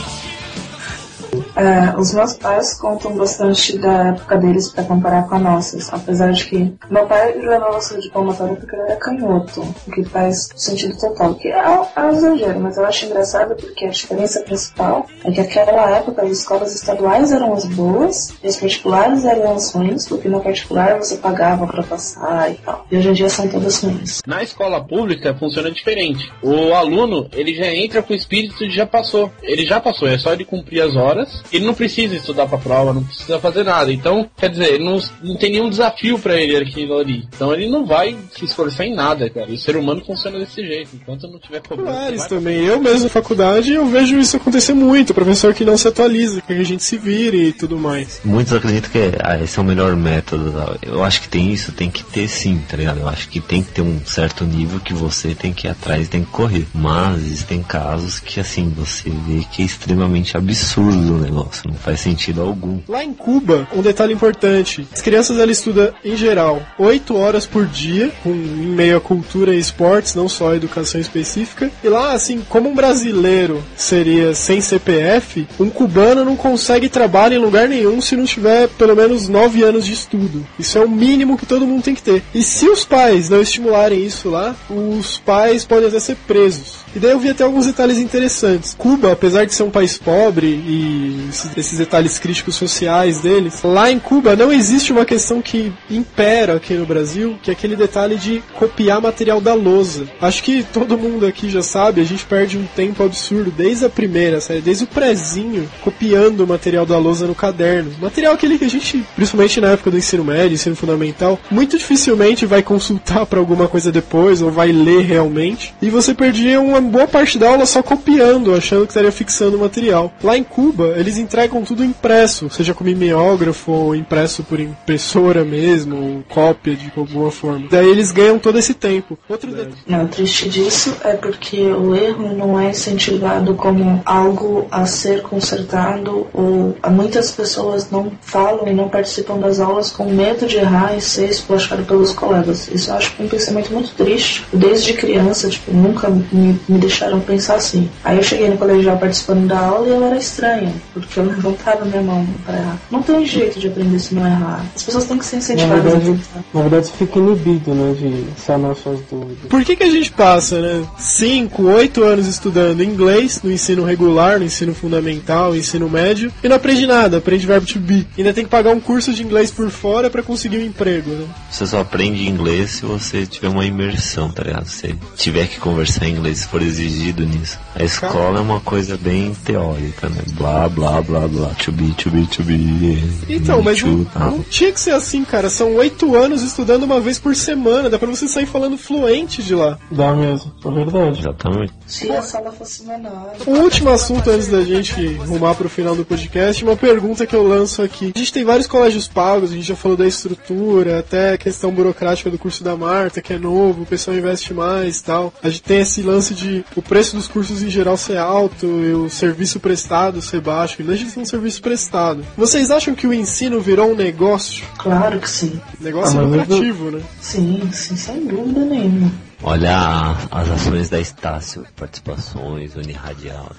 S7: Ah, os meus pais contam bastante da época deles para comparar com a nossa, apesar de que meu pai levava saúde palmatória porque ele era canhoto, o que faz sentido total, que é, é exagero, mas eu acho engraçado porque a diferença principal é que naquela época as escolas estaduais eram as boas e as particulares eram as ruins, porque na particular você pagava para passar e tal. E hoje em dia são todas ruins.
S4: Na escola pública funciona diferente. O aluno, ele já entra com o espírito de já passou. Ele já passou, é só ele cumprir as horas. Ele não precisa estudar pra prova, não precisa fazer nada. Então, quer dizer, não, não tem nenhum desafio pra ele aquilo ali. Então ele não vai se esforçar em nada, cara. E o ser humano funciona desse jeito. Enquanto não tiver problema.
S2: Claro, isso também. Eu mesmo na faculdade eu vejo isso acontecer muito. Professor que não se atualiza, que a gente se vire e tudo mais.
S8: Muitos acreditam que ah, esse é o melhor método. Eu acho que tem isso, tem que ter sim, tá ligado? Eu acho que tem que ter um certo nível que você tem que ir atrás, tem que correr. Mas existem casos que, assim, você vê que é extremamente absurdo o negócio, não faz sentido algum.
S2: Lá em Cuba, um detalhe importante: as crianças elas estudam, em geral, 8 horas por dia, com, em meio a cultura e esportes, não só a educação específica. E lá, assim, como um brasileiro seria sem CPF, um cubano não consegue trabalho em lugar nenhum se não tiver pelo menos 9 anos de estudo. Isso é o mínimo que todo mundo tem que ter. E se os pais não estimularem isso lá, os pais podem até ser presos. E daí eu vi até alguns detalhes interessantes. Cuba, apesar de ser um país pobre e esses, esses detalhes críticos sociais deles. Lá em Cuba não existe uma questão que impera aqui no Brasil, que é aquele detalhe de copiar material da lousa. Acho que todo mundo aqui já sabe, a gente perde um tempo absurdo desde a primeira série, desde o prezinho, copiando o material da lousa no caderno. Material aquele que a gente, principalmente na época do ensino médio, ensino fundamental, muito dificilmente vai consultar para alguma coisa depois ou vai ler realmente. E você perdia uma boa parte da aula só copiando, achando que estaria fixando o material. Lá em Cuba, eles entregam tudo impresso, seja com mimeógrafo ou impresso por impressora mesmo, ou cópia de alguma forma. Daí eles ganham todo esse tempo. Outro.
S7: Não, o triste disso é porque o erro não é incentivado como algo a ser consertado ou muitas pessoas não falam e não participam das aulas com medo de errar e ser esplachado pelos colegas. Isso eu acho um pensamento muito triste. Desde criança, tipo, nunca me, me deixaram pensar assim. Aí eu cheguei no colegial participando da aula e eu era estranha, porque eu levantava minha mão para errar. Não tem jeito de aprender se não errar. As pessoas têm que ser
S14: Na
S7: incentivadas a
S14: verdade,
S7: pensar.
S14: na verdade, você fica inibido, né, de sanar suas dúvidas.
S2: Por que, que a gente passa, né, 5, 8 anos estudando inglês no ensino regular, no ensino fundamental, no ensino médio, e não aprende nada, aprende verbo to be. Ainda tem que pagar um curso de inglês por fora para conseguir um emprego, né?
S8: Você só aprende inglês se você tiver uma imersão, tá ligado? Se tiver que conversar em inglês, se for exigido nisso. A escola é uma coisa bem teórica, né? Blá, blá, blá, blá. To be, to be, to be.
S2: Então, mas não, não tinha que ser assim, cara. São oito anos estudando uma vez por semana. Dá pra você sair falando fluente de lá.
S14: Dá mesmo, é verdade.
S8: Exatamente.
S7: Se a sala fosse menor.
S2: O último assunto antes da gente rumar pro final do podcast, uma pergunta que eu lanço aqui. A gente tem vários colégios pagos, a gente já falou da estrutura, até a questão burocrática do curso da Marta, que é novo, o pessoal investe mais e tal. A gente tem esse lance de o preço dos cursos em geral ser alto e o serviço prestado ser baixo, e deixa de ser um serviço prestado. Vocês acham que o ensino virou um negócio?
S7: Claro que sim.
S2: Negócio
S14: Ah,
S2: lucrativo, né?
S7: Sim, sim, sem dúvida nenhuma.
S8: Olha as ações da Estácio, participações, Uniradial.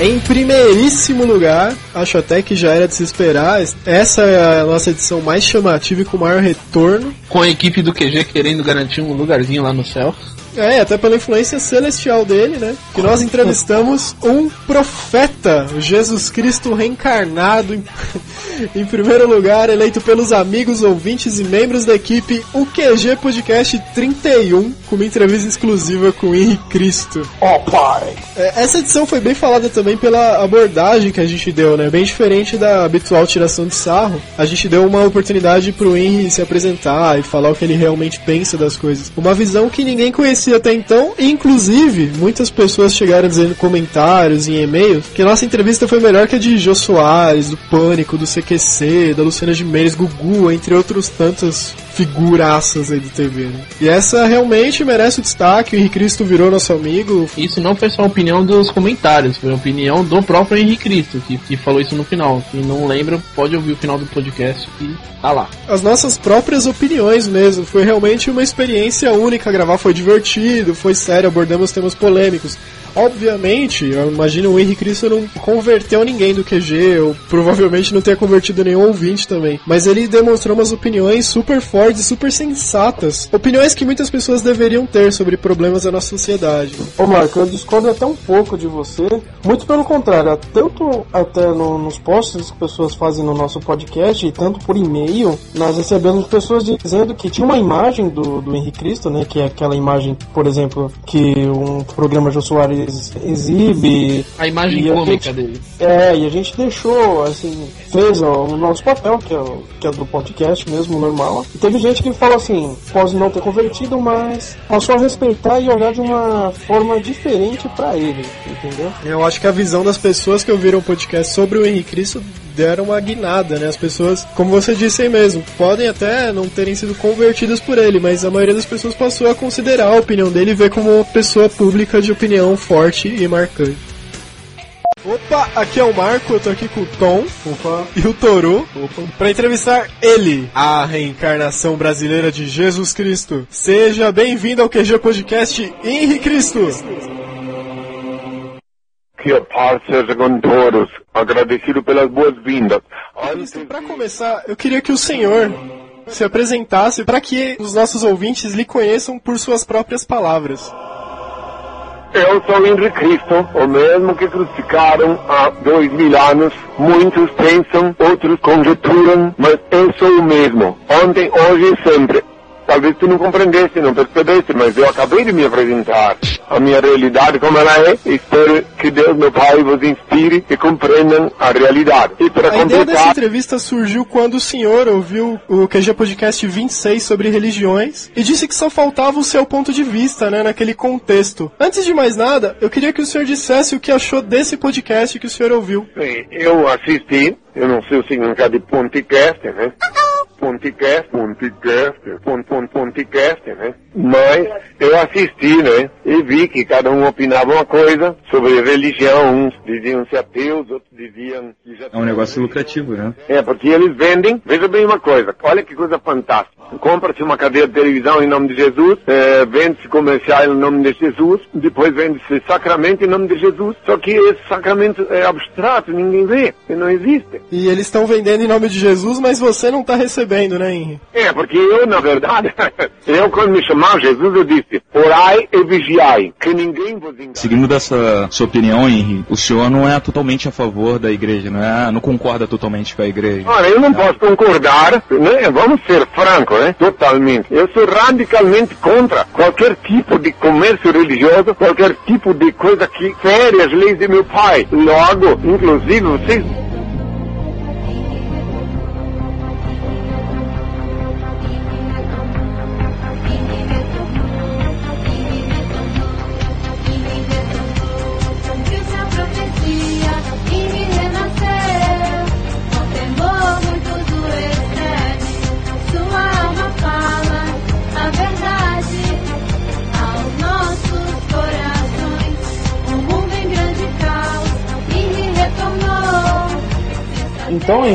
S2: Em primeiríssimo lugar, acho até que já era de se esperar, essa é a nossa edição mais chamativa e com maior retorno.
S4: Com a equipe do QG querendo garantir um lugarzinho lá no céu.
S2: É, até pela influência celestial dele, né? Que nós entrevistamos um profeta, Jesus Cristo reencarnado, em, [LAUGHS] em primeiro lugar, eleito pelos amigos, ouvintes e membros da equipe, o QG Podcast 31, com uma entrevista exclusiva com o Henrique Cristo.
S14: Ó, pai!
S2: É, Essa edição foi bem falada também pela abordagem que a gente deu, né? Bem diferente da habitual tiração de sarro. A gente deu uma oportunidade pro Henry se apresentar e falar o que ele realmente pensa das coisas. Uma visão que ninguém conhecia até então, e inclusive muitas pessoas chegaram dizendo em comentários e e-mails que nossa entrevista foi melhor que a de Jô Soares, do Pânico, do CQC, da Luciana Gimenez, Gugu, entre outros tantas figuraças aí do TV, né? E essa realmente merece o destaque, o Henrique Cristo virou nosso amigo,
S4: Isso não foi só a opinião dos comentários, foi a opinião do próprio Henrique Cristo, que, que falou isso no final. Quem não lembra, pode ouvir o final do podcast que tá lá.
S2: as nossas próprias opiniões mesmo. Foi realmente uma experiência única gravar, foi divertido, foi sério, abordamos temas polêmicos. Obviamente, eu imagino o Henrique Cristo não converteu ninguém do QG, ou provavelmente não tenha convertido nenhum ouvinte também. Mas ele demonstrou umas opiniões super fortes super sensatas. Opiniões que muitas pessoas deveriam ter sobre problemas da nossa sociedade.
S14: Ô Marco, eu discordo até um pouco de você. Muito pelo contrário, tanto até no- nos posts que pessoas fazem no nosso podcast, e tanto por e-mail, nós recebemos pessoas dizendo que tinha uma imagem do, do Henrique Cristo, né? Que é aquela imagem, por exemplo, que um programa Soares exibe.
S4: A imagem cômica
S14: gente-
S4: dele.
S14: É, e a gente deixou, assim, fez ó, o nosso papel, que é, o, que é do podcast mesmo, normal. E teve gente que falou assim, pode não ter convertido, mas passou a respeitar e olhar de uma forma diferente pra ele, entendeu?
S2: Eu acho que a visão das pessoas que ouviram o podcast sobre o Henrique Cristo deram uma guinada, né? As pessoas, como você disse aí mesmo, podem até não terem sido convertidas por ele, mas a maioria das pessoas passou a considerar a opinião dele e ver como uma pessoa pública de opinião forte e marcante. Opa, aqui é o Marco, eu tô aqui com o Tom e o Toru para entrevistar ele, a reencarnação brasileira de Jesus Cristo. Seja bem-vindo ao QG Podcast Henrique Cristo.
S1: Que a paz seja com todos. Agradecido pelas boas-vindas.
S2: Cristo, para começar, eu queria que o senhor se apresentasse para que os nossos ouvintes lhe conheçam por suas próprias palavras.
S1: Eu sou Henri Cristo, o mesmo que crucificaram há dois mil anos. Muitos pensam, outros conjecturam, mas eu sou o mesmo. Ontem, hoje e sempre. Talvez tu não compreendesse, não percebesse, mas eu acabei de me apresentar. A minha realidade como ela é, espero que Deus, meu Pai, vos inspire e compreendam a realidade. E para
S2: A ideia dessa
S1: completar,
S2: entrevista surgiu quando o senhor ouviu o QG Podcast 26 sobre religiões e disse que só faltava o seu ponto de vista, né, naquele contexto. Antes de mais nada, eu queria que o senhor dissesse o que achou desse podcast que o senhor ouviu.
S1: Bem, eu assisti, eu não sei o significado de podcast, né? Podcast, podcast, pon, pon, podcast, né? Mas eu assisti, né? E vi que cada um opinava uma coisa sobre religião. Uns diziam ser ateus, outros diziam que já
S9: É um negócio lucrativo, né?
S1: é, porque eles vendem, veja bem uma coisa, olha que coisa fantástica. Compra-se uma cadeia de televisão em nome de Jesus, eh, vende-se comercial em nome de Jesus, depois vende-se sacramento em nome de Jesus. Só que esse sacramento é abstrato, ninguém vê, e não existe.
S2: E eles estão vendendo em nome de Jesus, mas você não tá recebendo, né, Henry?
S1: É, porque eu, na verdade, [LAUGHS] eu quando me chamava Jesus, eu disse, orai e vigiai, que ninguém vos engane.
S9: Seguindo dessa sua opinião, Henry, o senhor não é totalmente a favor da igreja, não é? Não concorda totalmente com a igreja.
S1: Olha, eu não posso concordar, né? Vamos ser francos, né? Totalmente. Eu sou radicalmente contra qualquer tipo de comércio religioso, qualquer tipo de coisa que fere as leis de meu pai. Logo, inclusive, vocês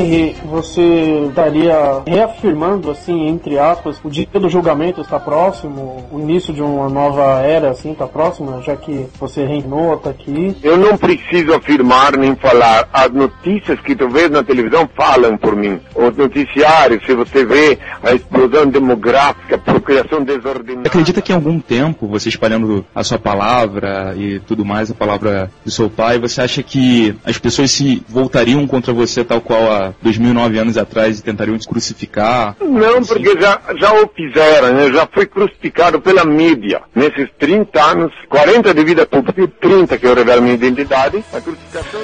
S14: Henri, você estaria reafirmando, assim, entre aspas, o dia do julgamento está próximo, o início de uma nova era, assim, está próximo, já que você reinou, está aqui.
S1: Eu não preciso afirmar nem falar. As notícias que tu vês na televisão falam por mim. Os noticiários, se você vê a explosão demográfica, procriação desordenada.
S9: Acredita que em algum tempo, você espalhando a sua palavra e tudo mais, a palavra do seu pai, você acha que as pessoas se voltariam contra você tal qual há 2009 anos atrás e tentariam te crucificar?
S1: Não, porque já, já o fizeram, né? já fui crucificado pela mídia. Nesses 30 anos, 40 de vida pública e 30 que eu revelo minha identidade, a crucificação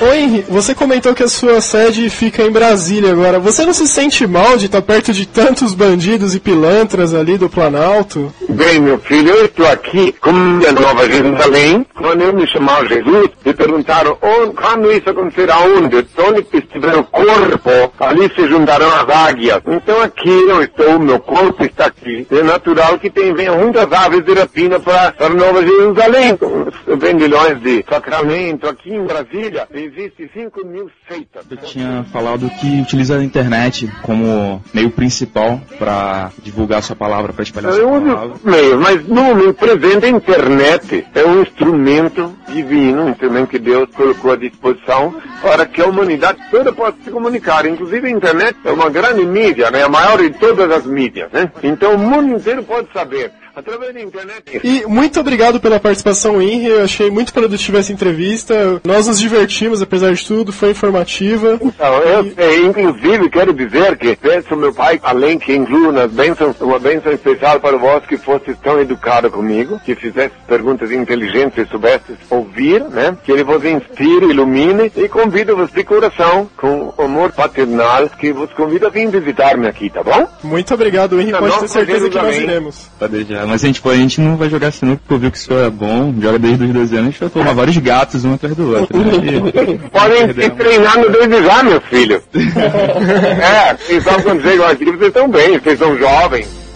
S2: Henry, você comentou que a sua sede fica em Brasília agora. Você não se sente mal de estar perto de tantos bandidos e pilantras ali do Planalto?
S1: Bem, meu filho, eu estou aqui como a Nova Jerusalém. Quando eu me chamava Jesus, me perguntaram onde, quando isso acontecerá, onde? Onde estiver o corpo, ali se juntarão as águias. Então aqui eu estou, meu corpo está aqui. É natural que tem, venham muitas aves de rapina para, para Nova Jerusalém. Com vendilhões de sacramento. Aqui em Brasília existe 5 mil seitas.
S9: Eu tinha falado que utiliza a internet como meio principal para divulgar sua palavra, para espalhar
S1: Eu
S9: sua
S1: uso
S9: palavra.
S1: meios, mas no, no presente a internet é um instrumento divino, um instrumento que Deus colocou à disposição para que a humanidade toda possa se comunicar. Inclusive a internet é uma grande mídia, né? a maior de todas as mídias. Né? Então o mundo inteiro pode saber. Através da internet.
S2: E muito obrigado pela participação, Henry. Eu achei muito produtiva essa entrevista. Nós nos divertimos, apesar de tudo, foi informativa.
S1: Então, eu, eh, inclusive, quero dizer que peço ao meu pai, além que incluo nas bênçãos, uma bênção especial para vós que fostes tão educado comigo, que fizestes perguntas inteligentes e soubestes ouvir, né? Que ele vos inspire, ilumine e convido-vos de coração, com amor paternal, que vos convido a vir visitar-me aqui, tá bom?
S2: Muito obrigado, Henry. Pode ter certeza que nós iremos.
S9: Deixar. Mas a gente, pô, a gente não vai jogar sinuca porque eu vi que o senhor é bom, joga desde os 12 anos, a gente vai tomar vários gatos um atrás do outro. Né? [LAUGHS] E-
S1: Podem se treinando desde já, meu filho. [LAUGHS] é, vocês sabem quando chegam aqui, vocês estão bem, vocês são jovens.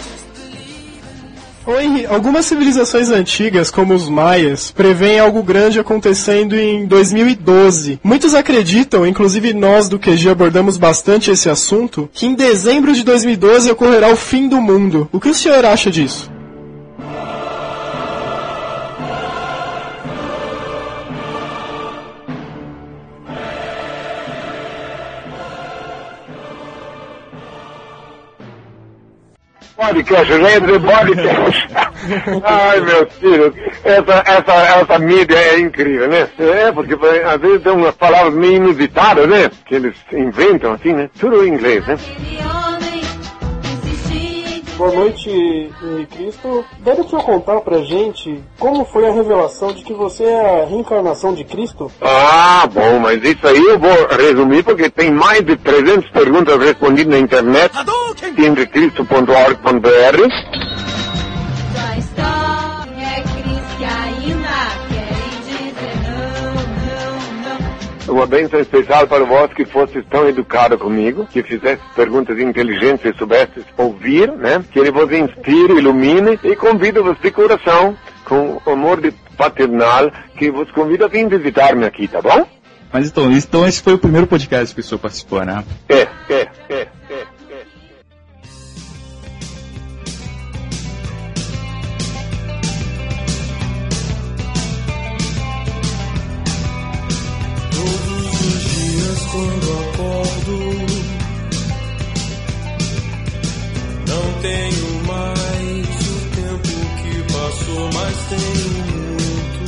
S2: Henry, algumas civilizações antigas, como os maias, preveem algo grande acontecendo em 2012. Muitos acreditam, inclusive nós do QG abordamos bastante esse assunto, que em dezembro de 2012 ocorrerá o fim do mundo. O que o senhor acha disso?
S1: Podcast, gente, podcast. Ai, meus filhos, essa, essa, essa mídia é incrível, né? É, porque às vezes tem umas palavras meio inusitadas, né? Que eles inventam assim, né? Tudo em inglês, né?
S14: Boa noite, Cristo. Deve te contar pra gente como foi a revelação de que você é a reencarnação de Cristo?
S1: Ah, bom, mas isso aí eu vou resumir porque tem mais de 300 perguntas respondidas na internet, henricristo.org.br.
S16: Sua
S1: Uma bênção especial para vós que fostes tão educado comigo, que fizeste perguntas inteligentes e soubestes ouvir, né? Que ele vos inspire, ilumine e convido-vos de coração, com amor de paternal, que vos convido a vir visitar-me aqui, tá bom?
S9: Mas então, então esse foi o primeiro podcast que o senhor participou, né?
S1: É, é, é,
S17: quando acordo, não tenho mais o tempo que passou, mas tenho muito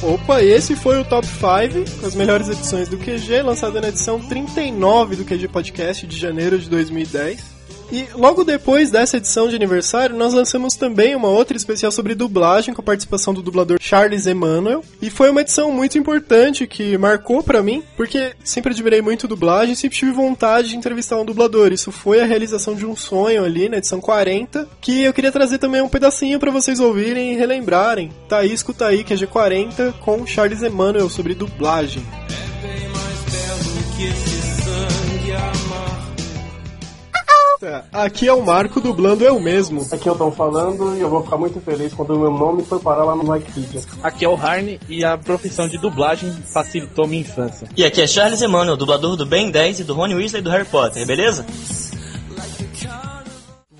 S17: tempo.
S2: Opa, esse foi o Top 5 com as melhores edições do QG, lançado na edição 39 do QG Podcast de janeiro de 2010. E logo depois dessa edição de aniversário, nós lançamos também uma outra especial sobre dublagem com a participação do dublador Charles Emmanuel. E foi uma edição muito importante que marcou pra mim, porque sempre admirei muito dublagem, sempre tive vontade de entrevistar um dublador. Isso foi a realização de um sonho ali na edição 40, que eu queria trazer também um pedacinho pra vocês ouvirem e relembrarem. Tá aí, escuta aí, que é G40 com Charles Emmanuel sobre dublagem.
S17: Belo
S2: Aqui é o Marco dublando eu mesmo.
S14: Aqui eu tô falando e eu vou ficar muito feliz quando o meu nome for parar lá no Wikipedia.
S4: Aqui é o Harney e a profissão de dublagem facilitou minha infância.
S18: E aqui é Charles Emmanuel, dublador do Ben 10 e do Rony Weasley do Harry Potter, beleza?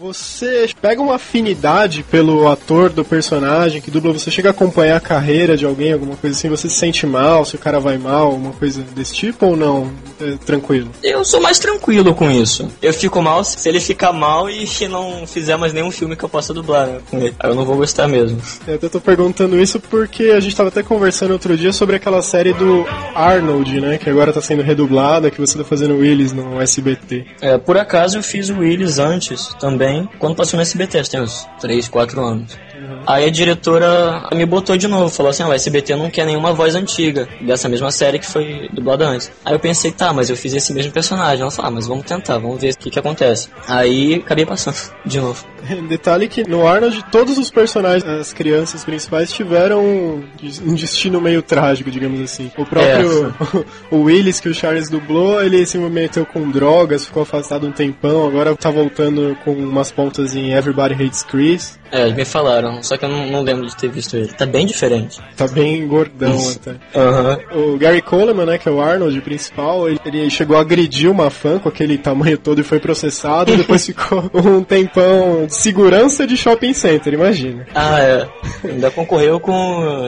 S2: Você pega uma afinidade pelo ator do personagem que dubla, você chega a acompanhar a carreira de alguém, alguma coisa assim, você se sente mal, se o cara vai mal, alguma coisa desse tipo ou não? É tranquilo?
S18: Eu sou mais tranquilo com isso. Eu fico mal se ele ficar mal e se não fizer mais nenhum filme que eu possa dublar né, com ele. Aí eu não vou gostar mesmo.
S2: Eu até tô perguntando isso porque a gente tava até conversando outro dia sobre aquela série do Arnold, né? Que agora tá sendo redublada, que você tá fazendo Willis no SBT.
S18: É, por acaso eu fiz o Willis antes também, quando passou no SBT, tem uns 3, 4 anos. Aí a diretora me botou de novo, falou assim: ah, o SBT não quer nenhuma voz antiga dessa mesma série que foi dublada antes. Aí eu pensei, tá, mas eu fiz esse mesmo personagem. Ela falou, ah, mas vamos tentar, vamos ver o que, que acontece. Aí acabei passando [LAUGHS] de novo. [LAUGHS]
S2: Detalhe que no Arnold todos os personagens, as crianças principais, tiveram um destino meio trágico, digamos assim. O próprio [LAUGHS] o Willis, que o Charles dublou, ele se meteu com drogas, ficou afastado um tempão, agora tá voltando com umas pontas em Everybody Hates Chris.
S18: É, me falaram, só que eu não, não lembro de ter visto ele. Tá bem diferente.
S2: Tá bem gordão até.
S18: Aham.
S2: O Gary Coleman, né, que é o Arnold principal, ele, ele chegou a agredir uma fã com aquele tamanho todo e foi processado, [LAUGHS] depois ficou um tempão de segurança de shopping center, imagina.
S18: Ah, é. Ainda concorreu com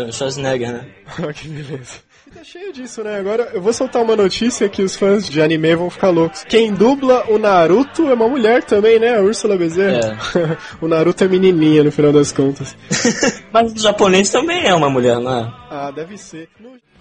S18: o Schwarzenegger, né? [LAUGHS]
S2: Ah, que beleza. Tá cheio disso, né? Agora eu vou soltar uma notícia que os fãs de anime vão ficar loucos. Quem dubla o Naruto é uma mulher também, né? A Úrsula Bezerra. [LAUGHS] o Naruto é menininha no final das contas. [LAUGHS]
S18: Mas o japonês também é uma mulher, não é?
S2: Ah, deve ser.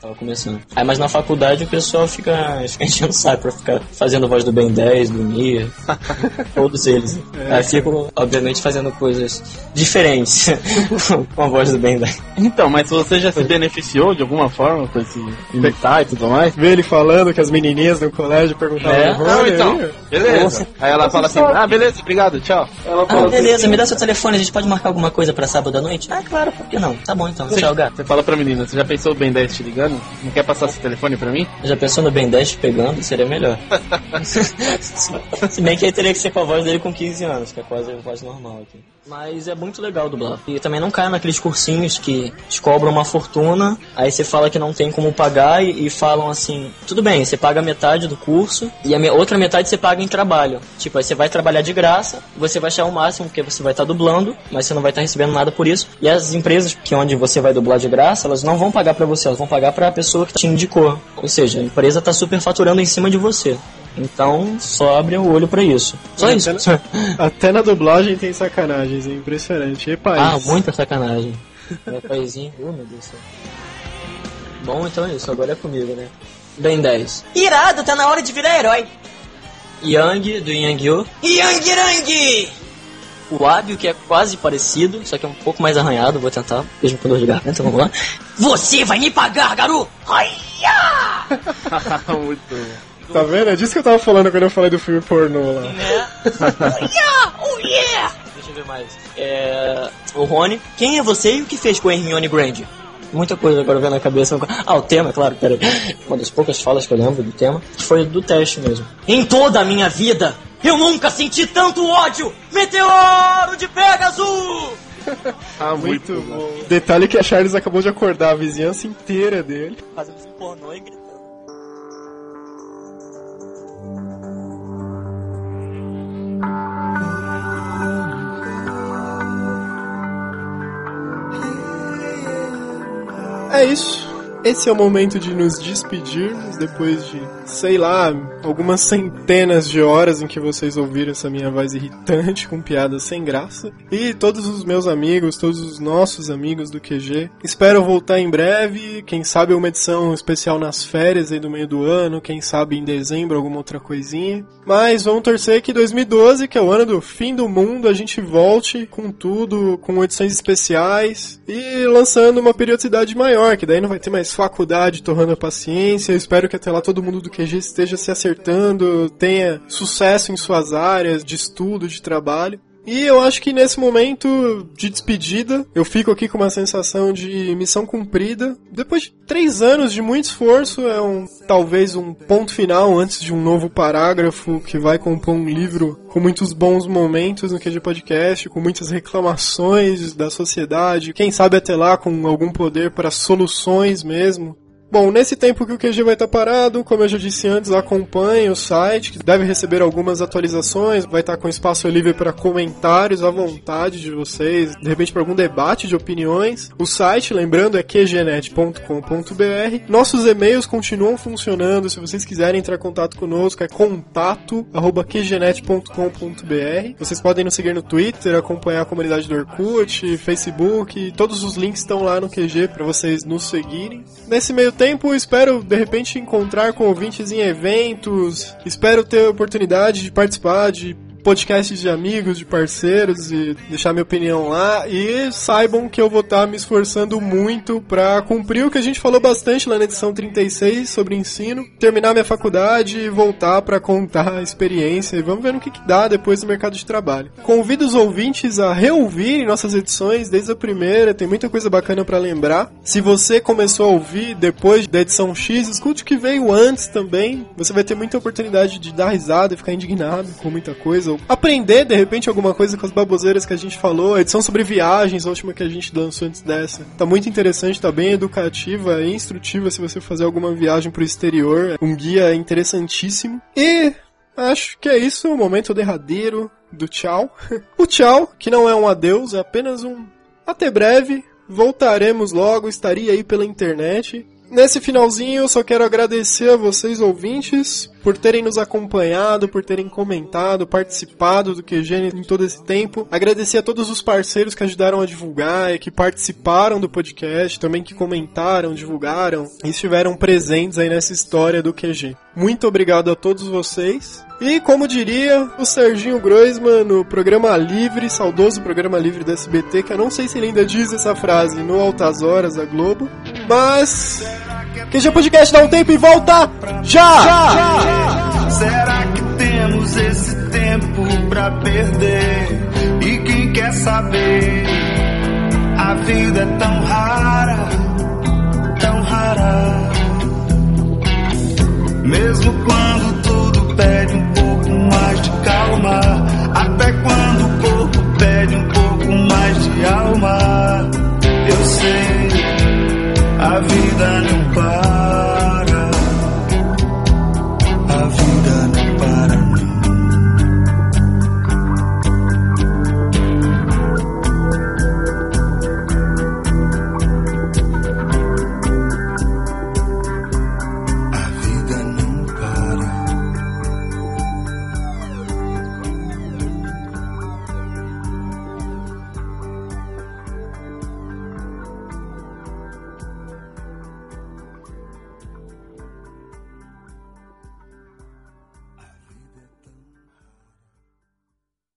S18: Tava começando. Aí, mas na faculdade o pessoal fica, [LAUGHS] fica enchendo o saco pra ficar fazendo voz do Ben 10, do Nia, [LAUGHS] todos eles.
S4: É.
S18: Aí fico, obviamente, fazendo coisas diferentes [LAUGHS] com a voz do Ben 10.
S4: Então, mas você já se beneficiou de alguma forma com esse imitar e tudo mais?
S2: Vê ele falando que as menininhas no colégio perguntavam
S4: É? Não, então,
S2: aí.
S4: beleza. Aí ela fala assim, ah, beleza, obrigado, tchau. Ela
S18: Ah, beleza, me dá seu telefone, a gente pode marcar alguma coisa pra sábado à noite? Ah, claro, por que não? Tá bom então,
S4: Você,
S18: tchau, gato.
S4: você fala pra menina, você já pensou o Ben 10 te ligando? Não quer passar seu telefone pra mim?
S18: Já pensou no Ben 10 te pegando? Seria melhor. [LAUGHS] Se bem que aí teria que ser com a voz dele com 15 anos, que é quase voz normal aqui. Mas é muito legal dublar. E também não cai naqueles cursinhos que te cobram uma fortuna, aí você fala que não tem como pagar e, e falam assim: tudo bem, você paga metade do curso e a me- outra metade você paga em trabalho. Tipo, aí você vai trabalhar de graça, você vai achar o máximo porque você vai estar dublando, mas você não vai estar recebendo nada por isso. E as empresas que onde você vai dublar de graça, elas não vão pagar pra você, elas vão pagar pra pessoa que te indicou. Ou seja, a empresa tá super faturando em cima de você. Então, só abre o olho pra isso. Só isso.
S2: Até na, [LAUGHS] até na dublagem tem sacanagens, é impressionante. E país?
S18: Ah, muita sacanagem. Meu paizinho, oh meu Deus do céu. Bom, então é isso, agora é comigo, né? Bem 10.
S6: Irado, tá na hora de virar herói.
S18: Yang, do Yang-Yo.
S6: Yang Yang!
S18: O Abio, que é quase parecido, só que é um pouco mais arranhado, vou tentar, mesmo com dor de garganta, vamos lá.
S6: Você vai me pagar, garoto! [LAUGHS]
S2: Muito Tá vendo? É disso que eu tava falando quando eu falei do filme pornô lá.
S6: oh yeah!
S18: Deixa eu ver mais. É... O Rony. Quem é você e o que fez com a Hermione Grande? Muita coisa agora vendo na cabeça. Ah, o tema, claro, pera. Uma das poucas falas que eu lembro do tema, que foi do teste mesmo.
S6: Em toda a minha vida, eu nunca senti tanto ódio! Meteoro de Pegasus! [LAUGHS]
S2: Ah, muito, bom. Detalhe que a Charles acabou de acordar a vizinhança inteira dele.
S18: Fazendo pornô e
S2: É isso. Esse é o momento de nos despedirmos depois de, sei lá, algumas centenas de horas em que vocês ouviram essa minha voz irritante com piadas sem graça. E todos os meus amigos, todos os nossos amigos do QG. Espero voltar em breve, quem sabe uma edição especial nas férias aí do meio do ano, quem sabe em dezembro alguma outra coisinha. Mas vamos torcer que 2012, que é o ano do fim do mundo, a gente volte com tudo, com edições especiais e lançando uma periodicidade maior, que daí não vai ter mais faculdade torrando a paciência. Eu espero que até lá todo mundo do QG esteja se acertando, tenha sucesso em suas áreas de estudo, de trabalho. E eu acho que nesse momento de despedida, eu fico aqui com uma sensação de missão cumprida. Depois de três anos de muito esforço, é um talvez um ponto final antes de um novo parágrafo que vai compor um livro com muitos bons momentos no QG Podcast, com muitas reclamações da sociedade, quem sabe até lá com algum poder para soluções mesmo. Bom, nesse tempo que o QG vai estar parado, como eu já disse antes, acompanhe o site, que deve receber algumas atualizações, vai estar com espaço livre para comentários à vontade de vocês, de repente para algum debate de opiniões. O site, lembrando, é qgnet.com.br. Nossos e-mails continuam funcionando, se vocês quiserem entrar em contato conosco, é contato@qgnet.com.br. Vocês podem nos seguir no Twitter, acompanhar a comunidade do Orkut, Facebook, todos os links estão lá no QG para vocês nos seguirem. Nesse meio tempo, espero de repente encontrar com ouvintes em eventos. Espero ter a oportunidade de participar de podcasts de amigos, de parceiros e deixar minha opinião lá. E saibam que eu vou estar me esforçando muito para cumprir o que a gente falou bastante lá na edição 36 sobre ensino, terminar minha faculdade e voltar para contar a experiência. E vamos ver no que, que dá depois no mercado de trabalho. Convido os ouvintes a reouvirem nossas edições desde a primeira, tem muita coisa bacana para lembrar. Se você começou a ouvir depois da edição X, escute o que veio antes também. Você vai ter muita oportunidade de dar risada e ficar indignado com muita coisa aprender de repente alguma coisa com as baboseiras que a gente falou. A edição sobre viagens, a última que a gente lançou antes dessa. Tá muito interessante, tá bem educativa e instrutiva se você fazer alguma viagem pro exterior. Um guia interessantíssimo. E acho que é isso, o momento derradeiro do tchau. [LAUGHS] o tchau, que não é um adeus, é apenas um até breve. Voltaremos logo, estaria aí pela internet. Nesse finalzinho, eu só quero agradecer a vocês ouvintes por terem nos acompanhado, por terem comentado, participado do QG em todo esse tempo. Agradecer a todos os parceiros que ajudaram a divulgar e que participaram do podcast, também que comentaram, divulgaram e estiveram presentes aí nessa história do QG. Muito obrigado a todos vocês. E como diria o Serginho Groisman no programa Livre, saudoso programa Livre da SBT, que eu não sei se ele ainda diz essa frase no Altas Horas da Globo, mas QG Podcast dá um tempo e volta já! já! já!
S17: Será que temos esse tempo pra perder? E quem quer saber? A vida é tão rara, tão rara. Mesmo quando tudo pede um pouco mais de calma, até quando o corpo pede um pouco mais de alma, eu sei, a vida